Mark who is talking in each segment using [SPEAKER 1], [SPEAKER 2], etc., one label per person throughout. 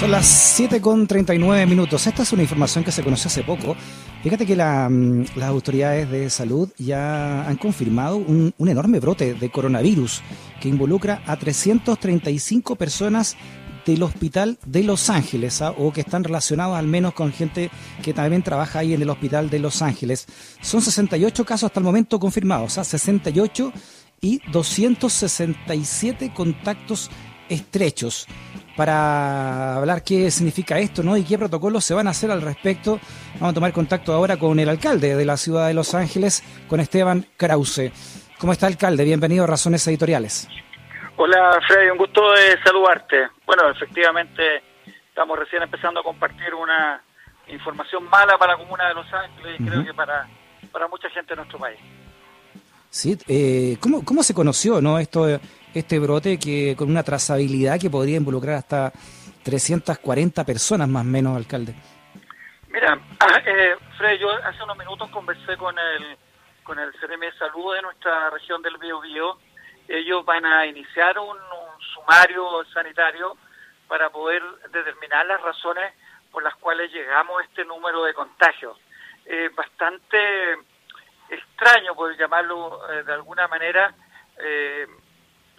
[SPEAKER 1] Son las 7 con 39 minutos. Esta es una información que se conoció hace poco. Fíjate que mm, las autoridades de salud ya han confirmado un, enorme brote de coronavirus que involucra a 335 personas del hospital de Los Ángeles ¿ah? o que están relacionados al menos con gente que también trabaja ahí en el hospital de Los Ángeles. Son 68 casos hasta el momento confirmados, ¿ah? 68 y 267 contactos estrechos para hablar qué significa esto ¿no? y qué protocolos se van a hacer al respecto. Vamos a tomar contacto ahora con el alcalde de la ciudad de Los Ángeles, con Esteban Krause. ¿Cómo está, alcalde? Bienvenido a Razones Editoriales.
[SPEAKER 2] Hola, Freddy, un gusto de saludarte. Bueno, efectivamente, estamos recién empezando a compartir una información mala para la comuna de Los Ángeles y creo que para, para mucha gente de nuestro país.
[SPEAKER 1] Sí, eh, ¿cómo, ¿cómo se conoció no esto este brote que con una trazabilidad que podría involucrar hasta 340 personas más o menos, alcalde?
[SPEAKER 2] Mira, eh, Fred, yo hace unos minutos conversé con el con el CRM Salud de nuestra región del Biobío. Ellos van a iniciar un, sumario sanitario para poder determinar las razones por las cuales llegamos a este número de contagios. Bastante extraño, por llamarlo eh, de alguna manera, eh,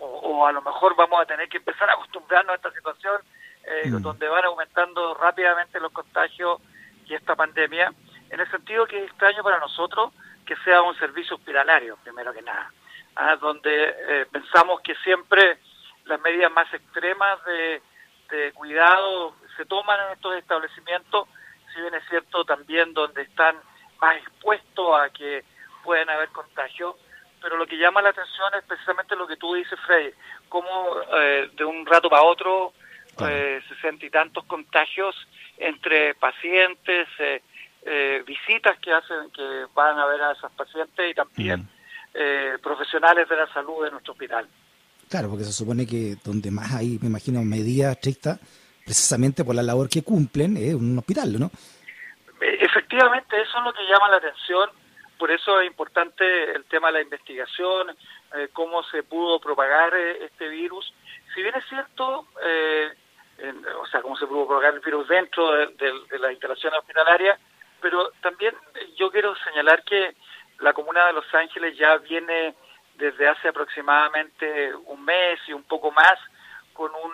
[SPEAKER 2] o, a lo mejor vamos a tener que empezar a acostumbrarnos a esta situación eh, mm. donde van aumentando rápidamente los contagios y esta pandemia, en el sentido que es extraño para nosotros que sea un servicio hospitalario, primero que nada, ¿ah? donde eh, pensamos que siempre las medidas más extremas de, de cuidado se toman en estos establecimientos, si bien es cierto también donde están más expuestos a que pueden haber contagios, pero lo que llama la atención es precisamente lo que tú dices, Frey, cómo eh, de un rato para otro eh, sesenta y tantos contagios entre pacientes, eh, eh, visitas que hacen, que van a ver a esas pacientes y también mm. profesionales de la salud de nuestro hospital.
[SPEAKER 1] Claro, porque se supone que donde más hay, me imagino, medidas estrictas, precisamente por la labor que cumplen, es un hospital, ¿no?
[SPEAKER 2] Efectivamente, eso es lo que llama la atención por eso es importante el tema de la investigación, eh, cómo se pudo propagar eh, este virus. Si bien es cierto, eh, o sea, cómo se pudo propagar el virus dentro de, la instalación hospitalaria, pero también yo quiero señalar que la comuna de Los Ángeles ya viene desde hace aproximadamente un mes y un poco más con un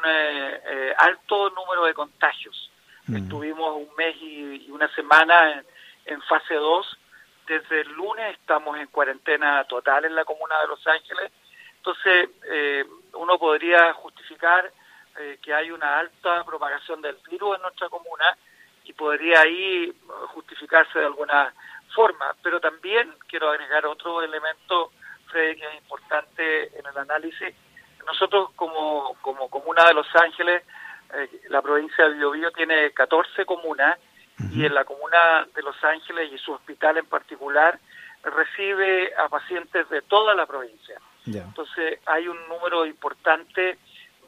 [SPEAKER 2] alto número de contagios. Mm. Estuvimos un mes y, una semana en, en fase 2 desde el lunes estamos en cuarentena total en la comuna de Los Ángeles. Entonces, eh, uno podría justificar eh, que hay una alta propagación del virus en nuestra comuna y podría ahí justificarse de alguna forma. Pero también quiero agregar otro elemento, Freddy, que es importante en el análisis. Nosotros como, como comuna de Los Ángeles, eh, la provincia de Biobío tiene 14 comunas y en la comuna de Los Ángeles y su hospital en particular recibe a pacientes de toda la provincia. Entonces hay un número importante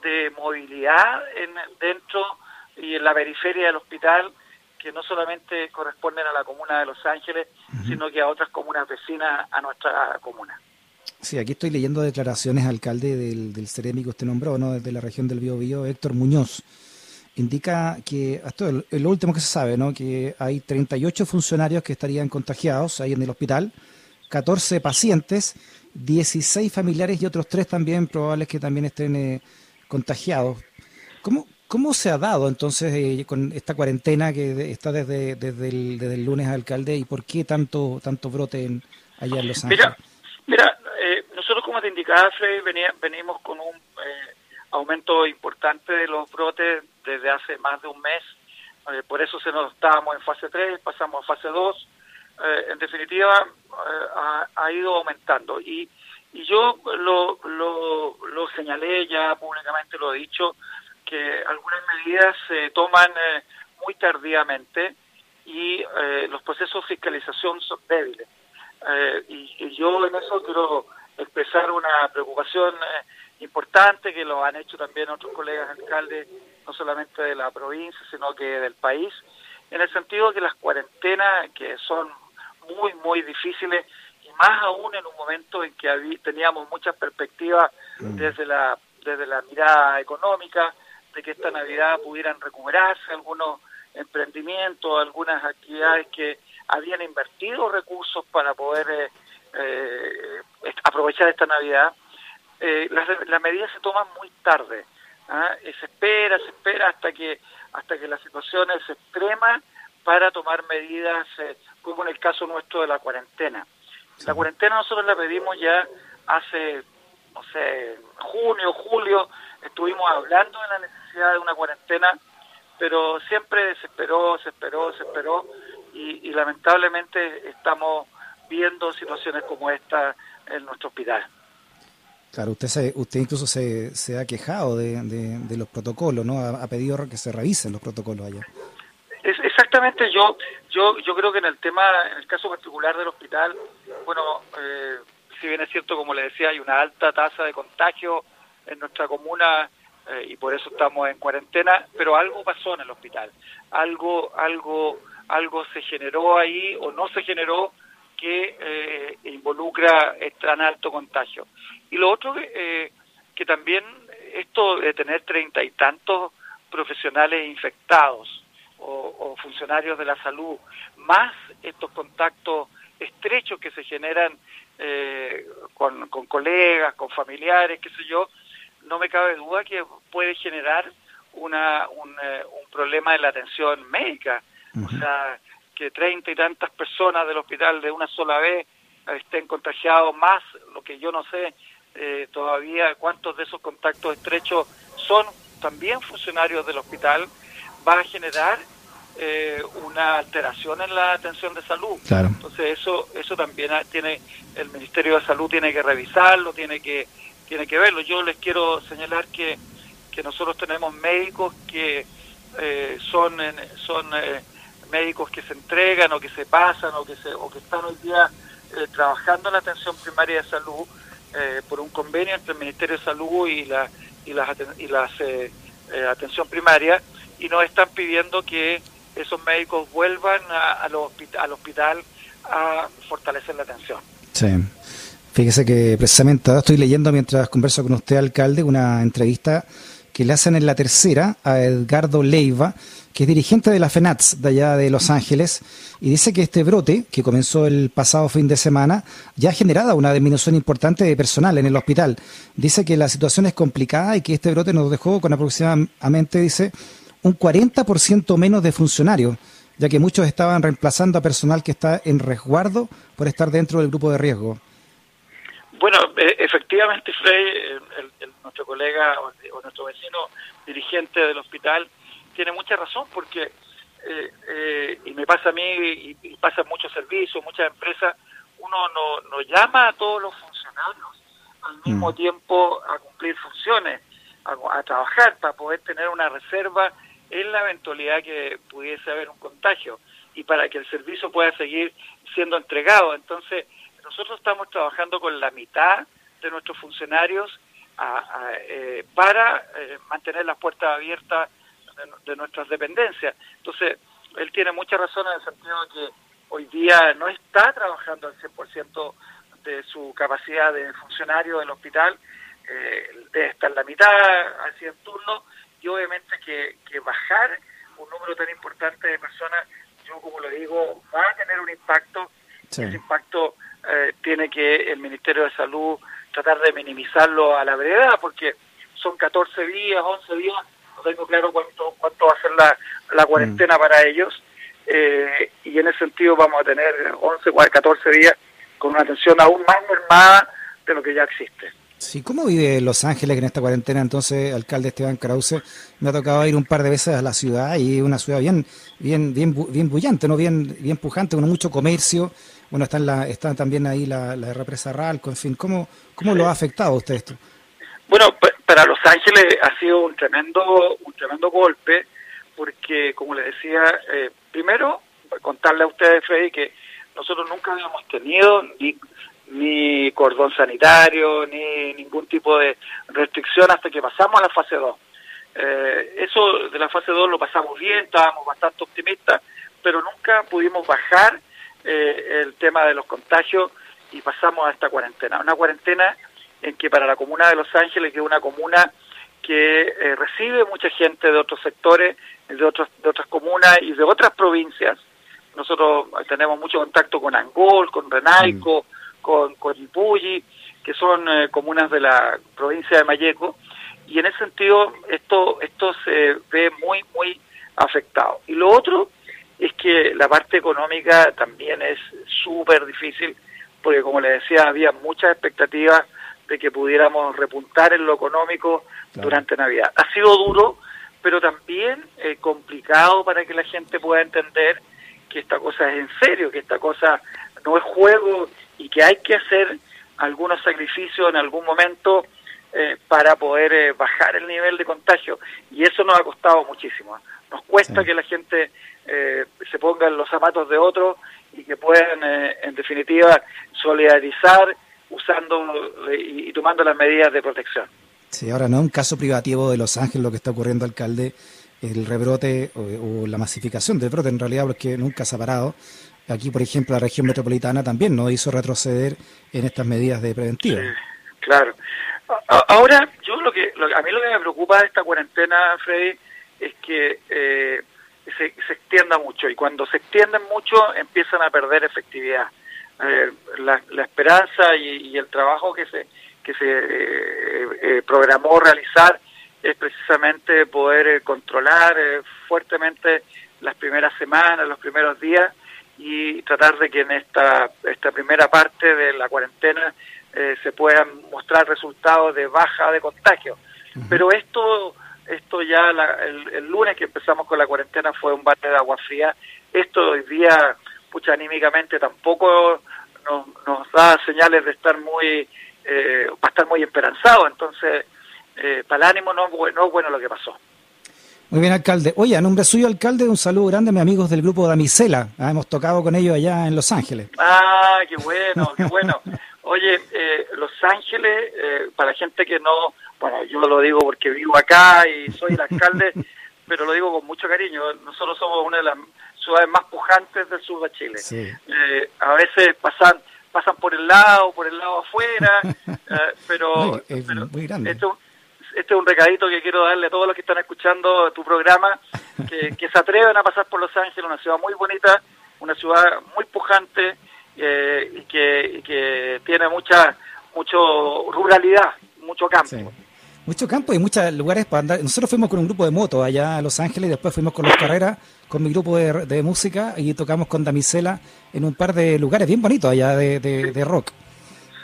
[SPEAKER 2] de movilidad en, dentro y en la periferia del hospital que no solamente corresponden a la comuna de Los Ángeles, sino que a otras comunas vecinas a nuestra comuna.
[SPEAKER 1] Sí, aquí estoy leyendo declaraciones alcalde del, del Ceremi que usted nombró, ¿no? desde la región del Biobío, Héctor Muñoz indica que, esto es lo último que se sabe, ¿no? que hay 38 funcionarios que estarían contagiados ahí en el hospital, 14 pacientes, 16 familiares y otros tres también probables que también estén eh, contagiados. ¿Cómo, ¿Cómo se ha dado entonces eh, con esta cuarentena que está desde, desde, el, desde el lunes, alcalde, y por qué tanto tanto brote en, allá en Los Ángeles?
[SPEAKER 2] Mira, mira eh, nosotros como te indicaba, Fred, venimos con un aumento importante de los brotes desde hace más de un mes. Eh, por eso se nos estábamos en fase 3, pasamos a fase 2. Eh, en definitiva, eh, ha, ido aumentando. Y, y yo lo, lo, lo, señalé ya públicamente, lo he dicho, que algunas medidas se toman muy tardíamente y los procesos de fiscalización son débiles. Y, y, yo en eso quiero expresar una preocupación importante que lo han hecho también otros colegas alcaldes, no solamente de la provincia, sino que del país, en el sentido que las cuarentenas, que son muy, muy difíciles, y más aún en un momento en que teníamos muchas perspectivas mm. desde la, desde la mirada económica, de que esta Navidad pudieran recuperarse algunos emprendimientos, algunas actividades que habían invertido recursos para poder eh, eh, aprovechar esta Navidad. Eh, las, medidas se toman muy tarde. ¿ah? se espera, se espera hasta que hasta que la situación es extrema para tomar medidas, como en el caso nuestro de la cuarentena. La cuarentena nosotros la pedimos ya hace, no sé, junio, julio, estuvimos hablando de la necesidad de una cuarentena, pero siempre se esperó, se esperó, se esperó, y, lamentablemente estamos viendo situaciones como esta en nuestro hospital.
[SPEAKER 1] Claro, usted se, usted incluso se, se ha quejado de, de, los protocolos, ¿no? Ha, pedido que se revisen los protocolos allá.
[SPEAKER 2] Es, exactamente, yo, yo, yo creo que en el tema, en el caso particular del hospital, bueno, eh, si bien es cierto, como le decía, hay una alta tasa de contagio en nuestra comuna eh, y por eso estamos en cuarentena, pero algo pasó en el hospital, algo, algo, algo se generó ahí o no se generó que eh, involucra tan alto contagio. Y lo otro eh, que también esto de tener treinta y tantos profesionales infectados o, o, funcionarios de la salud, más estos contactos estrechos que se generan eh, con, con, colegas, con familiares, qué sé yo, no me cabe duda que puede generar una, un, eh, un problema en la atención médica. O sea, que treinta y tantas personas del hospital de una sola vez estén contagiados, más lo que yo no sé eh, todavía cuántos de esos contactos estrechos son también funcionarios del hospital, va a generar eh, una alteración en la atención de salud. Entonces eso eso también tiene el Ministerio de Salud tiene que revisarlo, tiene que tiene que verlo. Yo les quiero señalar que, que nosotros tenemos médicos que eh, son son eh, médicos que se entregan o que se pasan o que se o que están hoy día trabajando en la atención primaria de salud por un convenio entre el Ministerio de Salud y la y las y las atención primaria y nos están pidiendo que esos médicos vuelvan a, al hospital a fortalecer la atención.
[SPEAKER 1] Sí. Fíjese que precisamente estoy leyendo mientras converso con usted, alcalde, una entrevista que le hacen en la tercera a Edgardo Leiva, que es dirigente de la FENATS de allá de Los Ángeles, y dice que este brote, que comenzó el pasado fin de semana, ya ha generado una disminución importante de personal en el hospital. Dice que la situación es complicada y que este brote nos dejó con aproximadamente, dice, un 40% menos de funcionarios, ya que muchos estaban reemplazando a personal que está en resguardo por estar dentro del grupo de riesgo.
[SPEAKER 2] Bueno, e, efectivamente, Frey, nuestro colega o, nuestro vecino dirigente del hospital, tiene mucha razón porque, eh, eh, y me pasa a mí, y, pasa en muchos servicios, muchas empresas, uno no, no llama a todos los funcionarios al mismo mm. tiempo a cumplir funciones, a, trabajar para poder tener una reserva en la eventualidad que pudiese haber un contagio y para que el servicio pueda seguir siendo entregado. Entonces, nosotros estamos trabajando con la mitad de nuestros funcionarios eh, para eh, mantener las puertas abiertas de, nuestras dependencias. Entonces, él tiene mucha razón en el sentido de que hoy día no está trabajando al 100% de su capacidad de funcionario del hospital, eh, debe estar la mitad así en turno, y obviamente que, que bajar un número tan importante de personas, yo como lo digo, va a tener un impacto. Ese impacto eh, tiene que el Ministerio de Salud tratar de minimizarlo a la brevedad, porque son 14 días, 11 días, no tengo claro cuánto, cuánto va a ser la, la cuarentena mm. para ellos, eh, y en ese sentido vamos a tener 11 o 14 días con una atención aún más mermada de lo que ya existe.
[SPEAKER 1] Sí, ¿cómo vive Los Ángeles en esta cuarentena? Entonces, alcalde Esteban Krause, me ha tocado ir un par de veces a la ciudad y una ciudad bien, bien, bien, bien bullante, no, bien, bien pujante, con mucho comercio. Bueno, está, la, está también ahí la, represa Ralco, en fin, ¿cómo, cómo lo ha afectado usted esto?
[SPEAKER 2] Bueno, para Los Ángeles ha sido un tremendo, un tremendo golpe, porque, como le decía, eh, primero contarle a ustedes, Freddy, que nosotros nunca habíamos tenido ni ni cordón sanitario, ni ningún tipo de restricción hasta que pasamos a la fase 2. Eh, eso de la fase 2 lo pasamos bien, estábamos bastante optimistas, pero nunca pudimos bajar eh, el tema de los contagios y pasamos a esta cuarentena. Una cuarentena en que para la comuna de Los Ángeles, que es una comuna que eh, recibe mucha gente de otros sectores, de, otros, de otras comunas y de otras provincias. Nosotros tenemos mucho contacto con Angol, con Renaico, mm. con, con Ipulli, que son eh, comunas de la provincia de Mayeco, y en ese sentido esto, esto se ve muy, muy afectado. Y lo otro es que la parte económica también es súper difícil, porque como les decía, había muchas expectativas de que pudiéramos repuntar en lo económico durante Navidad. Ha sido duro, pero también eh, complicado para que la gente pueda entender que esta cosa es en serio, que esta cosa no es juego y que hay que hacer algunos sacrificios en algún momento eh, para poder eh, bajar el nivel de contagio. Y eso nos ha costado muchísimo. Nos cuesta que la gente se ponga en los zapatos de otros y que puedan, en definitiva, solidarizar usando y, tomando las medidas de protección.
[SPEAKER 1] Sí, ahora no es un caso privativo de Los Ángeles lo que está ocurriendo, alcalde, el rebrote o, la masificación del brote en realidad, porque nunca se ha parado. Aquí, por ejemplo, la región metropolitana también nos hizo retroceder en estas medidas de preventiva.
[SPEAKER 2] claro. Ahora, yo lo que, a mí lo que me preocupa de esta cuarentena, Freddy, que eh, se, se extienda mucho y cuando se extienden mucho empiezan a perder efectividad. Eh, la, esperanza y, el trabajo que se que se eh, eh, programó realizar es precisamente poder controlar fuertemente las primeras semanas, los primeros días y tratar de que en esta esta primera parte de la cuarentena se puedan mostrar resultados de baja de contagio. Pero esto esto ya el, el, lunes que empezamos con la cuarentena fue un bate de agua fría. Esto hoy día pucha, anímicamente tampoco nos, nos da señales de estar muy, eh, va a estar muy esperanzado, entonces eh, para el ánimo no, no es bueno lo que pasó.
[SPEAKER 1] Muy bien, alcalde. Oye, a nombre suyo, alcalde, un saludo grande a mis amigos del grupo Damisela. Ah, hemos tocado con ellos allá en Los Ángeles.
[SPEAKER 2] Ah, qué bueno, qué bueno. Oye, eh, Los Ángeles, eh, para gente que no, bueno, yo lo digo porque vivo acá y soy el alcalde, pero lo digo con mucho cariño. Nosotros somos una de las ciudades más pujantes del sur de Chile. Eh, a veces pasan pasan por el lado, por el lado afuera, eh, pero,
[SPEAKER 1] es muy grande.
[SPEAKER 2] Esto, este es un recadito que quiero darle a todos los que están escuchando tu programa, que, se atreven a pasar por Los Ángeles, una ciudad muy bonita, una ciudad muy pujante eh, y, que, que tiene mucha mucho ruralidad, mucho campo.
[SPEAKER 1] Mucho campo y muchos lugares para andar. Nosotros fuimos con un grupo de moto allá a Los Ángeles y después fuimos con las carreras con mi grupo de, música y tocamos con Damisela en un par de lugares bien bonitos allá de, de, rock.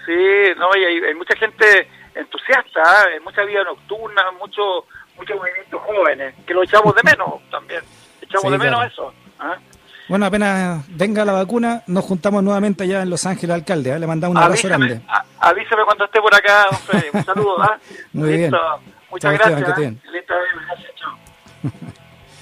[SPEAKER 2] Sí, no, y hay, mucha gente entusiasta, ¿eh? mucha vida nocturna, mucho muchos movimientos jóvenes, que lo echamos de menos también. Echamos de menos eso. ¿eh?
[SPEAKER 1] Bueno, apenas venga la vacuna, nos juntamos nuevamente allá en Los Ángeles, alcalde. ¿eh? Le mandamos un abrazo grande.
[SPEAKER 2] avísame cuando esté por acá, Un saludo.
[SPEAKER 1] Muy bien.
[SPEAKER 2] Muchas gracias. Listo, gracias. Chao.